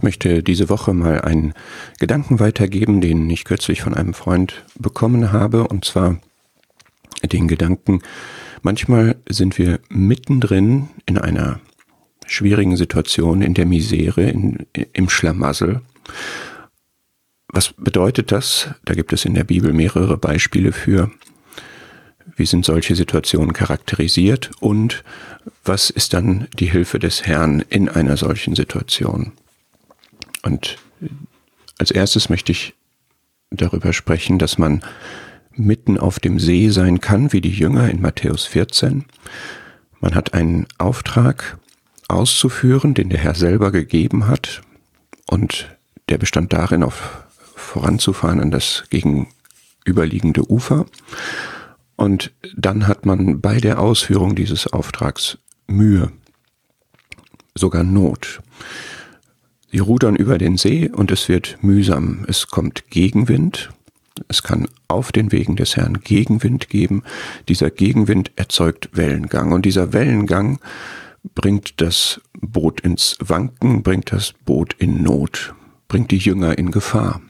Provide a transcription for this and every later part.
Ich möchte diese Woche mal einen Gedanken weitergeben, den ich kürzlich von einem Freund bekommen habe, und zwar den Gedanken, manchmal sind wir mittendrin in einer schwierigen Situation, in der Misere, in, im Schlamassel. Was bedeutet das? Da gibt es in der Bibel mehrere Beispiele für. Wie sind solche Situationen charakterisiert und was ist dann die Hilfe des Herrn in einer solchen Situation? Und als erstes möchte ich darüber sprechen, dass man mitten auf dem See sein kann, wie die Jünger in Matthäus 14. Man hat einen Auftrag auszuführen, den der Herr selber gegeben hat, und der bestand darin, auf voranzufahren an das gegenüberliegende Ufer. Und dann hat man bei der Ausführung dieses Auftrags Mühe, sogar Not. Sie rudern über den See und es wird mühsam. Es kommt Gegenwind. Es kann auf den Wegen des Herrn Gegenwind geben. Dieser Gegenwind erzeugt Wellengang und dieser Wellengang bringt das Boot ins Wanken, bringt das Boot in Not, bringt die Jünger in Gefahr.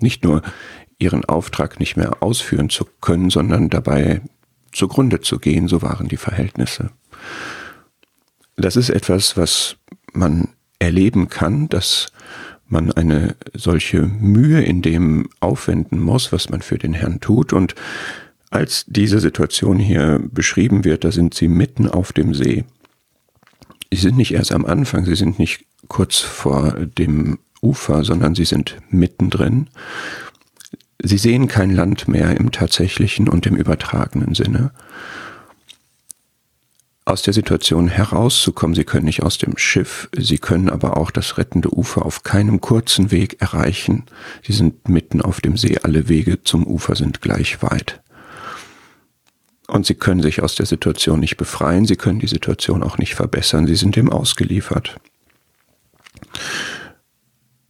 Nicht nur ihren Auftrag nicht mehr ausführen zu können, sondern dabei zugrunde zu gehen, so waren die Verhältnisse. Das ist etwas, was man erleben kann, dass man eine solche Mühe in dem aufwenden muss, was man für den Herrn tut. Und als diese Situation hier beschrieben wird, da sind sie mitten auf dem See. Sie sind nicht erst am Anfang, sie sind nicht kurz vor dem Ufer, sondern sie sind mittendrin. Sie sehen kein Land mehr im tatsächlichen und im übertragenen Sinne aus der Situation herauszukommen. Sie können nicht aus dem Schiff, sie können aber auch das rettende Ufer auf keinem kurzen Weg erreichen. Sie sind mitten auf dem See, alle Wege zum Ufer sind gleich weit. Und sie können sich aus der Situation nicht befreien, sie können die Situation auch nicht verbessern, sie sind dem ausgeliefert.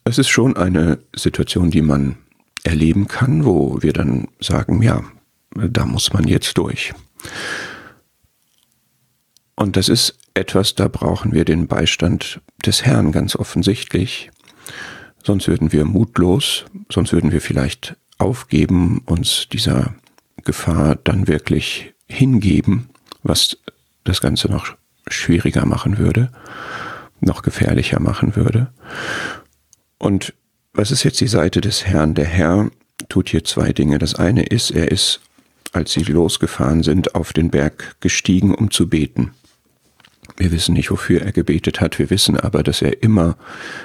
Es ist schon eine Situation, die man erleben kann, wo wir dann sagen, ja, da muss man jetzt durch. Und das ist etwas, da brauchen wir den Beistand des Herrn ganz offensichtlich. Sonst würden wir mutlos, sonst würden wir vielleicht aufgeben, uns dieser Gefahr dann wirklich hingeben, was das Ganze noch schwieriger machen würde, noch gefährlicher machen würde. Und was ist jetzt die Seite des Herrn? Der Herr tut hier zwei Dinge. Das eine ist, er ist, als sie losgefahren sind, auf den Berg gestiegen, um zu beten. Wir wissen nicht, wofür er gebetet hat, wir wissen aber, dass er immer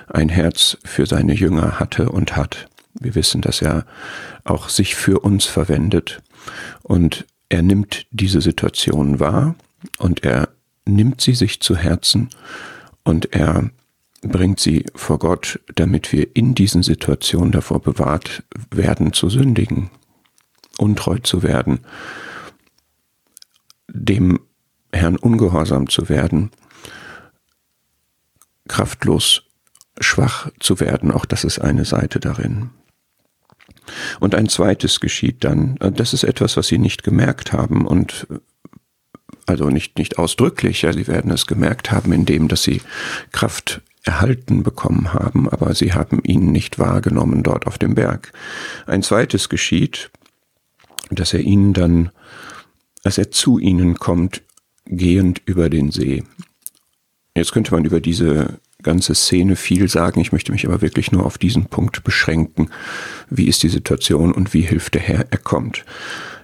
ein Herz für seine Jünger hatte und hat. Wir wissen, dass er auch sich für uns verwendet und er nimmt diese Situation wahr und er nimmt sie sich zu Herzen und er bringt sie vor Gott, damit wir in diesen Situationen davor bewahrt werden zu sündigen, untreu zu werden, dem Herrn ungehorsam zu werden, kraftlos, schwach zu werden, auch das ist eine Seite darin. Und ein zweites geschieht dann, das ist etwas, was sie nicht gemerkt haben und also nicht, nicht ausdrücklich, ja, sie werden es gemerkt haben, indem, dass sie Kraft erhalten bekommen haben, aber sie haben ihn nicht wahrgenommen dort auf dem Berg. Ein zweites geschieht, dass er ihnen dann, als er zu ihnen kommt, gehend über den See. Jetzt könnte man über diese ganze Szene viel sagen. Ich möchte mich aber wirklich nur auf diesen Punkt beschränken. Wie ist die Situation und wie hilft der Herr? Er kommt.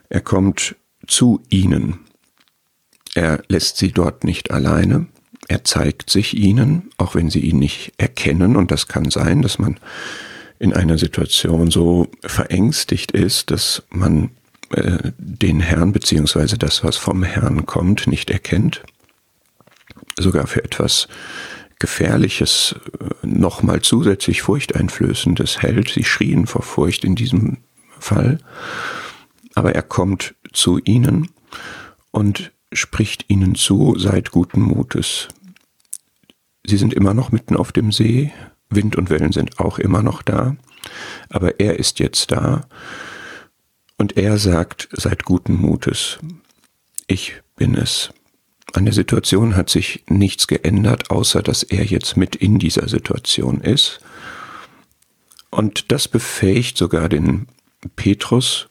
Er kommt zu ihnen. Er lässt sie dort nicht alleine. Er zeigt sich ihnen, auch wenn sie ihn nicht erkennen. Und das kann sein, dass man in einer Situation so verängstigt ist, dass man äh, den Herrn beziehungsweise das, was vom Herrn kommt, nicht erkennt, sogar für etwas Gefährliches, äh, nochmal zusätzlich Furchteinflößendes hält. Sie schrien vor Furcht in diesem Fall. Aber er kommt zu ihnen und spricht ihnen zu, seid guten Mutes. Sie sind immer noch mitten auf dem See, Wind und Wellen sind auch immer noch da, aber er ist jetzt da und er sagt, seid guten Mutes. Ich bin es. An der Situation hat sich nichts geändert, außer dass er jetzt mit in dieser Situation ist. Und das befähigt sogar den Petrus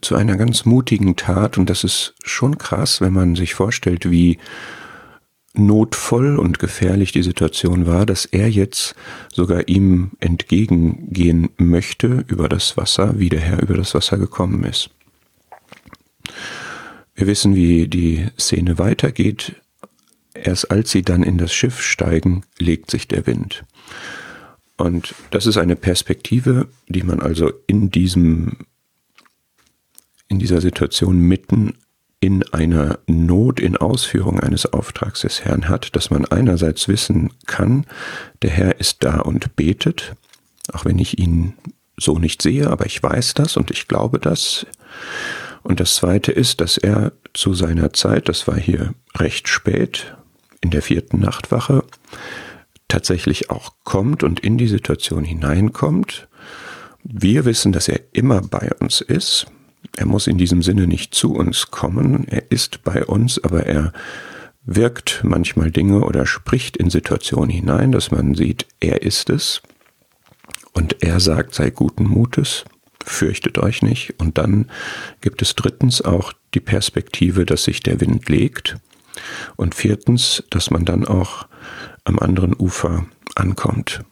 zu einer ganz mutigen Tat. Und das ist schon krass, wenn man sich vorstellt, wie notvoll und gefährlich die Situation war, dass er jetzt sogar ihm entgegengehen möchte über das Wasser, wie der Herr über das Wasser gekommen ist. Wir wissen, wie die Szene weitergeht. Erst als sie dann in das Schiff steigen, legt sich der Wind. Und das ist eine Perspektive, die man also in diesem, in dieser Situation mitten in einer Not in Ausführung eines Auftrags des Herrn hat, dass man einerseits wissen kann, der Herr ist da und betet, auch wenn ich ihn so nicht sehe, aber ich weiß das und ich glaube das. Und das Zweite ist, dass er zu seiner Zeit, das war hier recht spät, in der vierten Nachtwache, tatsächlich auch kommt und in die Situation hineinkommt. Wir wissen, dass er immer bei uns ist, er muss in diesem Sinne nicht zu uns kommen, er ist bei uns, aber er wirkt manchmal Dinge oder spricht in Situationen hinein, dass man sieht, er ist es. Und er sagt, sei guten Mutes, fürchtet euch nicht. Und dann gibt es drittens auch die Perspektive, dass sich der Wind legt. Und viertens, dass man dann auch am anderen Ufer ankommt.